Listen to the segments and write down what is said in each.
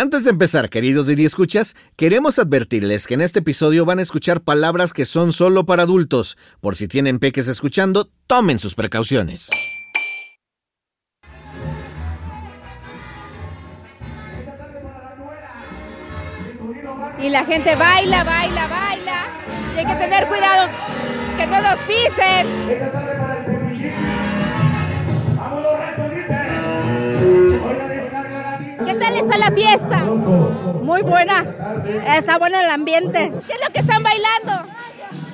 Antes de empezar, queridos Escuchas, queremos advertirles que en este episodio van a escuchar palabras que son solo para adultos. Por si tienen peques escuchando, tomen sus precauciones. Y la gente baila, baila, baila. Y hay que tener cuidado que no los pisen. Fiesta? Muy buena. Está bueno el ambiente. ¿Qué es lo que están bailando?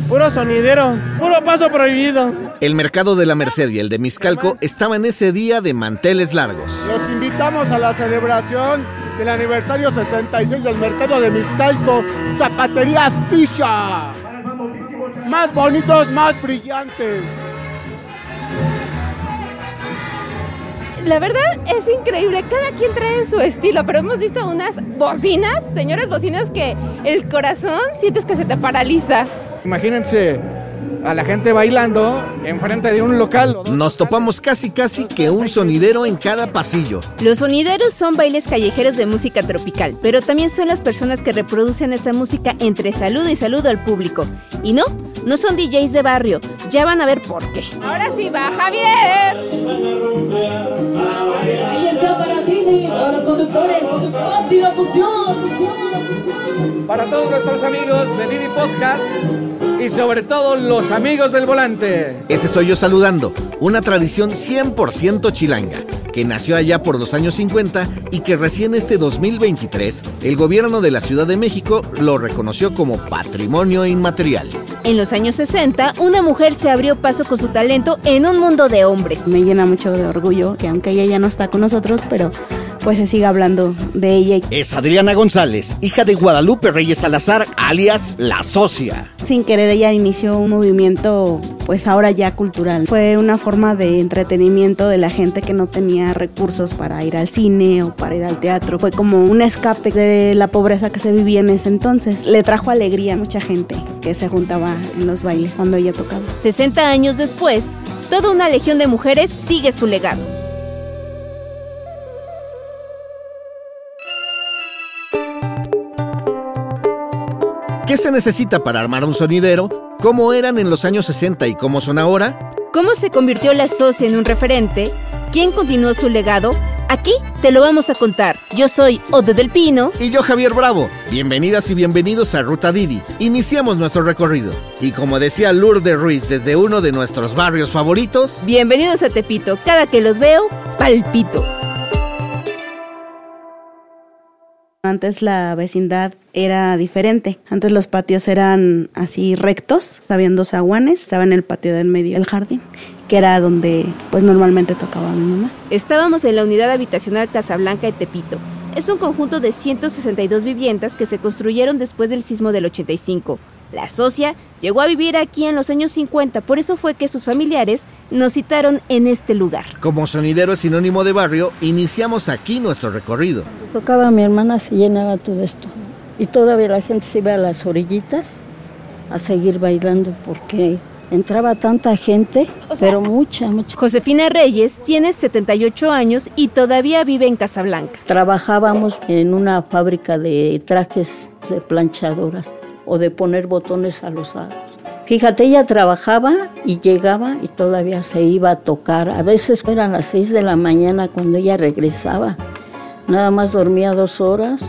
Puro sonidero, puro paso prohibido. El mercado de la Merced y el de Miscalco estaban ese día de manteles largos. Los invitamos a la celebración del aniversario 66 del mercado de Miscalco, Zapaterías Picha. Más bonitos, más brillantes. La verdad es increíble, cada quien trae su estilo, pero hemos visto unas bocinas, señores bocinas, que el corazón sientes que se te paraliza. Imagínense a la gente bailando enfrente de un local. Nos topamos casi casi que un sonidero en cada pasillo. Los sonideros son bailes callejeros de música tropical, pero también son las personas que reproducen esa música entre saludo y saludo al público. Y no, no son DJs de barrio, ya van a ver por qué. Ahora sí va Javier. Ahí está para ti, para los conductores, y. Para todos nuestros amigos de Didi Podcast y sobre todo los amigos del volante. Ese soy yo saludando, una tradición 100% chilanga, que nació allá por los años 50 y que recién este 2023 el gobierno de la Ciudad de México lo reconoció como patrimonio inmaterial. En los años 60, una mujer se abrió paso con su talento en un mundo de hombres. Me llena mucho de orgullo que aunque ella ya no está con nosotros, pero pues se siga hablando de ella. Es Adriana González, hija de Guadalupe Reyes Salazar, alias La Socia. Sin querer ella inició un movimiento pues ahora ya cultural. Fue una forma de entretenimiento de la gente que no tenía recursos para ir al cine o para ir al teatro. Fue como un escape de la pobreza que se vivía en ese entonces. Le trajo alegría a mucha gente que se juntaba en los bailes cuando ella tocaba. 60 años después, toda una legión de mujeres sigue su legado. ¿Qué se necesita para armar un sonidero? ¿Cómo eran en los años 60 y cómo son ahora? ¿Cómo se convirtió la socia en un referente? ¿Quién continuó su legado? Aquí te lo vamos a contar. Yo soy Odo del Pino. Y yo Javier Bravo. Bienvenidas y bienvenidos a Ruta Didi. Iniciamos nuestro recorrido. Y como decía Lourdes Ruiz desde uno de nuestros barrios favoritos, Bienvenidos a Tepito. Cada que los veo, palpito. Antes la vecindad era diferente. Antes los patios eran así rectos, habían dos aguanes, estaba en el patio del medio el jardín, que era donde pues normalmente tocaba mi mamá. Estábamos en la unidad habitacional Casablanca de Tepito. Es un conjunto de 162 viviendas que se construyeron después del sismo del 85. La socia llegó a vivir aquí en los años 50, por eso fue que sus familiares nos citaron en este lugar. como sonidero es sinónimo de barrio, iniciamos aquí nuestro recorrido. Tocaba mi hermana, se llenaba todo esto. Y todavía la gente se iba a las orillitas a seguir bailando porque entraba tanta gente, pero mucha, mucha. Josefina Reyes tiene 78 años y todavía vive en Casablanca. Trabajábamos en una fábrica de trajes de planchadoras o de poner botones a los sacos. Fíjate, ella trabajaba y llegaba y todavía se iba a tocar. A veces eran las 6 de la mañana cuando ella regresaba. Nada más dormía dos horas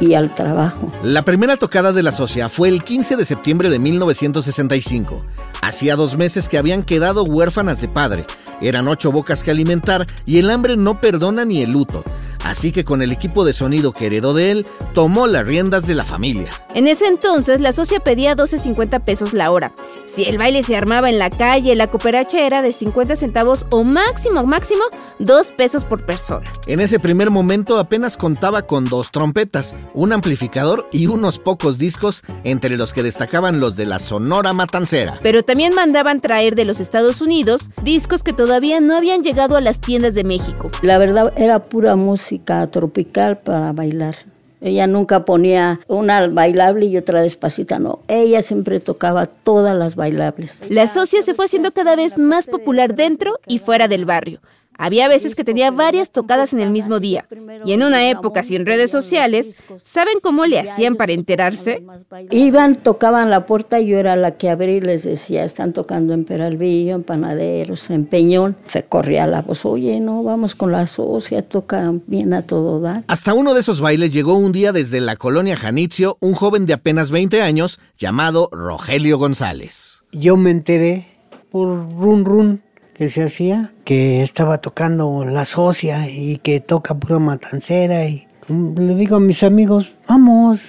y al trabajo. La primera tocada de la socia fue el 15 de septiembre de 1965. Hacía dos meses que habían quedado huérfanas de padre. Eran ocho bocas que alimentar y el hambre no perdona ni el luto. Así que con el equipo de sonido que heredó de él, tomó las riendas de la familia. En ese entonces, la socia pedía 12.50 pesos la hora. Si el baile se armaba en la calle, la cooperacha era de 50 centavos o máximo, máximo, 2 pesos por persona. En ese primer momento apenas contaba con dos trompetas, un amplificador y unos pocos discos, entre los que destacaban los de la Sonora Matancera. Pero también mandaban traer de los Estados Unidos discos que todavía no habían llegado a las tiendas de México. La verdad era pura música tropical para bailar. Ella nunca ponía una bailable y otra despacita, no. Ella siempre tocaba todas las bailables. La socia se fue haciendo cada vez más popular dentro y fuera del barrio. Había veces que tenía varias tocadas en el mismo día. Y en una época sin redes sociales, ¿saben cómo le hacían para enterarse? Iban, tocaban la puerta y yo era la que abría y les decía, están tocando en Peralvillo, en Panaderos, en Peñón. Se corría la voz, oye, no, vamos con la socia, toca bien a todo dar. Hasta uno de esos bailes llegó un día desde la colonia Janitzio un joven de apenas 20 años llamado Rogelio González. Yo me enteré por run run que se hacía, que estaba tocando la socia y que toca pura matancera y le digo a mis amigos, vamos,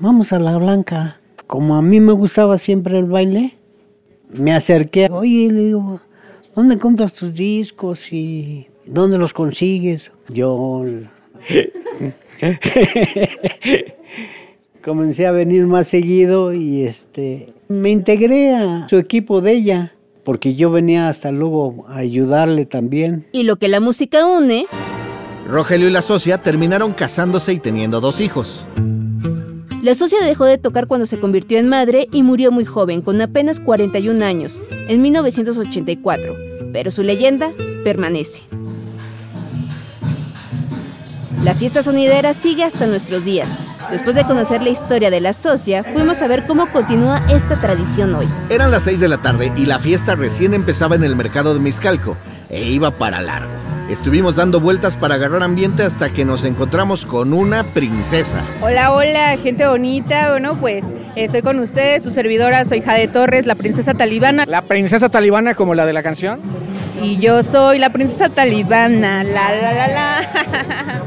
vamos a la blanca. Como a mí me gustaba siempre el baile, me acerqué, oye, le digo, ¿dónde compras tus discos y dónde los consigues? Yo comencé a venir más seguido y este me integré a su equipo de ella porque yo venía hasta luego a ayudarle también. Y lo que la música une... Rogelio y la socia terminaron casándose y teniendo dos hijos. La socia dejó de tocar cuando se convirtió en madre y murió muy joven, con apenas 41 años, en 1984. Pero su leyenda permanece. La fiesta sonidera sigue hasta nuestros días. Después de conocer la historia de la socia, fuimos a ver cómo continúa esta tradición hoy. Eran las 6 de la tarde y la fiesta recién empezaba en el mercado de Miscalco e iba para largo. Estuvimos dando vueltas para agarrar ambiente hasta que nos encontramos con una princesa. Hola, hola, gente bonita. Bueno, pues estoy con ustedes, su servidora, soy Jade Torres, la princesa talibana. ¿La princesa talibana como la de la canción? Y yo soy la princesa talibana, la la la la.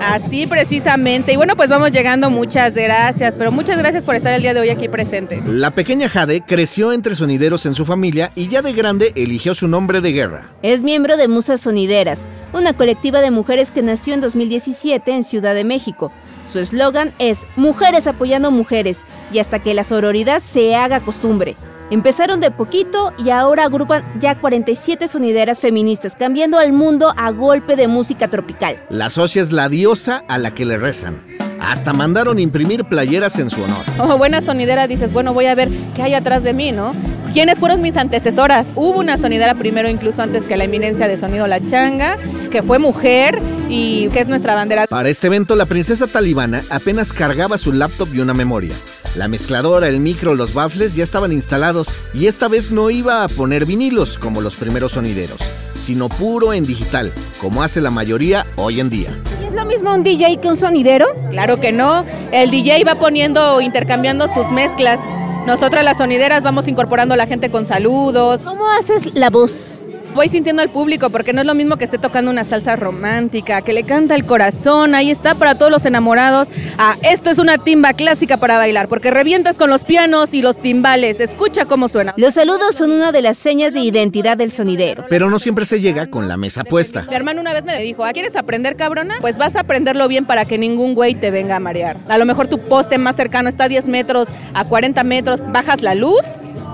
Así precisamente. Y bueno, pues vamos llegando, muchas gracias, pero muchas gracias por estar el día de hoy aquí presentes. La pequeña Jade creció entre sonideros en su familia y ya de grande eligió su nombre de guerra. Es miembro de Musas Sonideras, una colectiva de mujeres que nació en 2017 en Ciudad de México. Su eslogan es Mujeres apoyando mujeres y hasta que la sororidad se haga costumbre. Empezaron de poquito y ahora agrupan ya 47 sonideras feministas, cambiando al mundo a golpe de música tropical. La socia es la diosa a la que le rezan. Hasta mandaron imprimir playeras en su honor. Oh, buena sonidera, dices, bueno, voy a ver qué hay atrás de mí, ¿no? ¿Quiénes fueron mis antecesoras? Hubo una sonidera primero, incluso antes que la eminencia de Sonido La Changa, que fue mujer y que es nuestra bandera. Para este evento, la princesa talibana apenas cargaba su laptop y una memoria. La mezcladora, el micro, los baffles ya estaban instalados y esta vez no iba a poner vinilos como los primeros sonideros, sino puro en digital, como hace la mayoría hoy en día. ¿Es lo mismo un DJ que un sonidero? Claro que no. El DJ va poniendo, intercambiando sus mezclas. Nosotras las sonideras vamos incorporando a la gente con saludos. ¿Cómo haces la voz? Voy sintiendo al público, porque no es lo mismo que esté tocando una salsa romántica, que le canta el corazón, ahí está para todos los enamorados. Ah, esto es una timba clásica para bailar, porque revientas con los pianos y los timbales, escucha cómo suena. Los saludos son una de las señas de identidad del sonidero. Pero no siempre se llega con la mesa puesta. Mi hermano una vez me dijo, ¿Ah, ¿quieres aprender cabrona? Pues vas a aprenderlo bien para que ningún güey te venga a marear. A lo mejor tu poste más cercano está a 10 metros, a 40 metros, bajas la luz,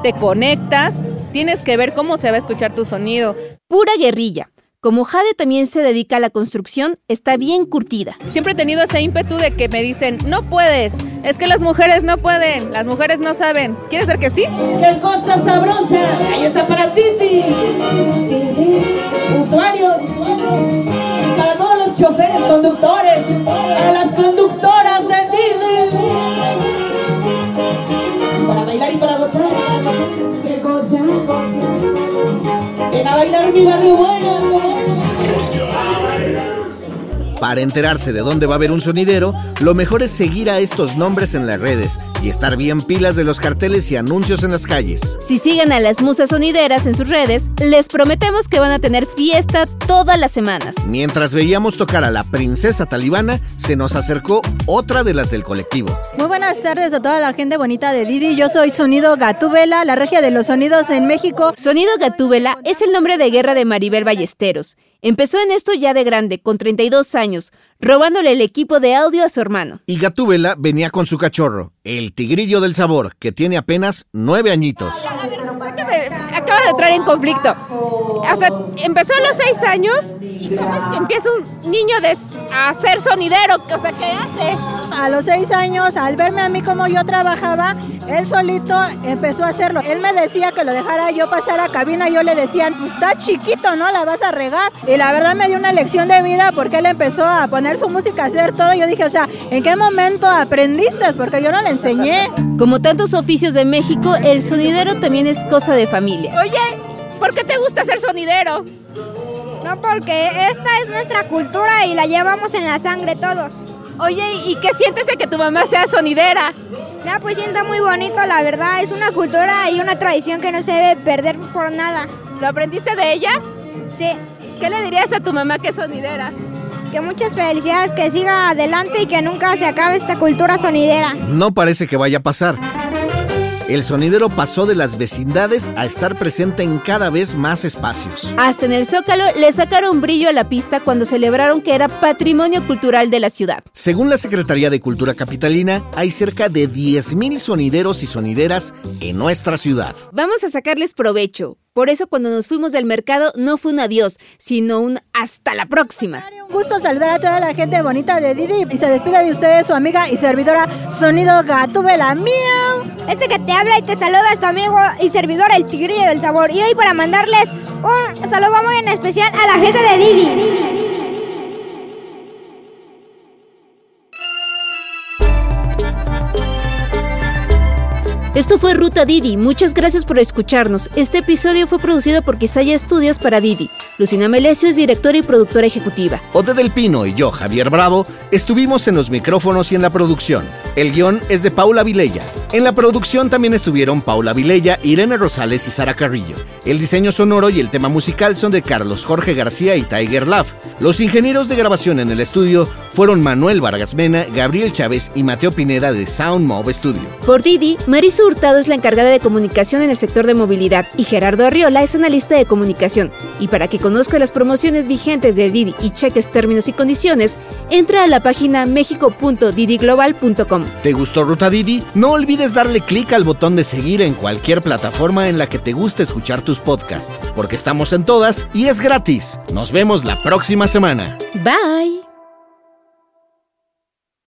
te conectas Tienes que ver cómo se va a escuchar tu sonido. Pura guerrilla. Como Jade también se dedica a la construcción, está bien curtida. Siempre he tenido ese ímpetu de que me dicen, no puedes, es que las mujeres no pueden, las mujeres no saben. ¿Quieres ver que sí? ¡Qué cosa sabrosa! Ahí está para Titi. Usuarios. Para todos los choferes, conductores. Para las conductoras de Titi. Bailar mi barrio. Para enterarse de dónde va a haber un sonidero, lo mejor es seguir a estos nombres en las redes y estar bien pilas de los carteles y anuncios en las calles. Si siguen a las musas sonideras en sus redes, les prometemos que van a tener fiesta todas las semanas. Mientras veíamos tocar a la princesa talibana, se nos acercó otra de las del colectivo. Muy buenas tardes a toda la gente bonita de Didi. Yo soy Sonido Gatúbela, la regia de los sonidos en México. Sonido Gatúbela es el nombre de guerra de Maribel Ballesteros. Empezó en esto ya de grande, con 32 años, robándole el equipo de audio a su hermano. Y Gatúbela venía con su cachorro, el tigrillo del sabor, que tiene apenas nueve añitos. A ver, acaba de entrar en conflicto. O sea, empezó a los seis años y cómo es que empieza un niño a ser sonidero, o sea, ¿qué hace? A los seis años, al verme a mí como yo trabajaba, él solito empezó a hacerlo. Él me decía que lo dejara yo pasar a cabina, yo le decía, pues está chiquito, ¿no? La vas a regar. Y la verdad me dio una lección de vida porque él empezó a poner su música, a hacer todo. Yo dije, o sea, ¿en qué momento aprendiste? Porque yo no le enseñé. Como tantos oficios de México, el sonidero también es cosa de familia. Oye, ¿por qué te gusta ser sonidero? No, porque esta es nuestra cultura y la llevamos en la sangre todos. Oye, ¿y qué sientes de que tu mamá sea sonidera? No, pues siento muy bonito, la verdad. Es una cultura y una tradición que no se debe perder por nada. ¿Lo aprendiste de ella? Sí. ¿Qué le dirías a tu mamá que es sonidera? Que muchas felicidades, que siga adelante y que nunca se acabe esta cultura sonidera. No parece que vaya a pasar. El sonidero pasó de las vecindades a estar presente en cada vez más espacios. Hasta en el Zócalo le sacaron brillo a la pista cuando celebraron que era patrimonio cultural de la ciudad. Según la Secretaría de Cultura Capitalina, hay cerca de 10.000 sonideros y sonideras en nuestra ciudad. Vamos a sacarles provecho. Por eso cuando nos fuimos del mercado no fue un adiós, sino un hasta la próxima. Un gusto saludar a toda la gente bonita de Didi y se despide de ustedes su amiga y servidora Sonido Gatúbela. ¡Miau! Este que te habla y te saluda es tu amigo y servidor el Tigrillo del Sabor. Y hoy para mandarles un saludo muy en especial a la gente de Didi. Esto fue Ruta Didi. Muchas gracias por escucharnos. Este episodio fue producido por Quisaya Estudios para Didi. Lucina Melesio es directora y productora ejecutiva. Ode del Pino y yo, Javier Bravo, estuvimos en los micrófonos y en la producción. El guion es de Paula Vilella. En la producción también estuvieron Paula Vilella, Irene Rosales y Sara Carrillo. El diseño sonoro y el tema musical son de Carlos Jorge García y Tiger Love. Los ingenieros de grabación en el estudio fueron Manuel Vargas Mena, Gabriel Chávez y Mateo Pineda de Sound Mob Studio. Por Didi, Marisa Hurtado es la encargada de comunicación en el sector de movilidad y Gerardo Arriola es analista de comunicación. Y para que conozca las promociones vigentes de Didi y cheques términos y condiciones, entra a la página mexico.didiglobal.com. ¿Te gustó Ruta Didi? No olvides darle clic al botón de seguir en cualquier plataforma en la que te guste escuchar tus podcasts, porque estamos en todas y es gratis. Nos vemos la próxima semana. Bye.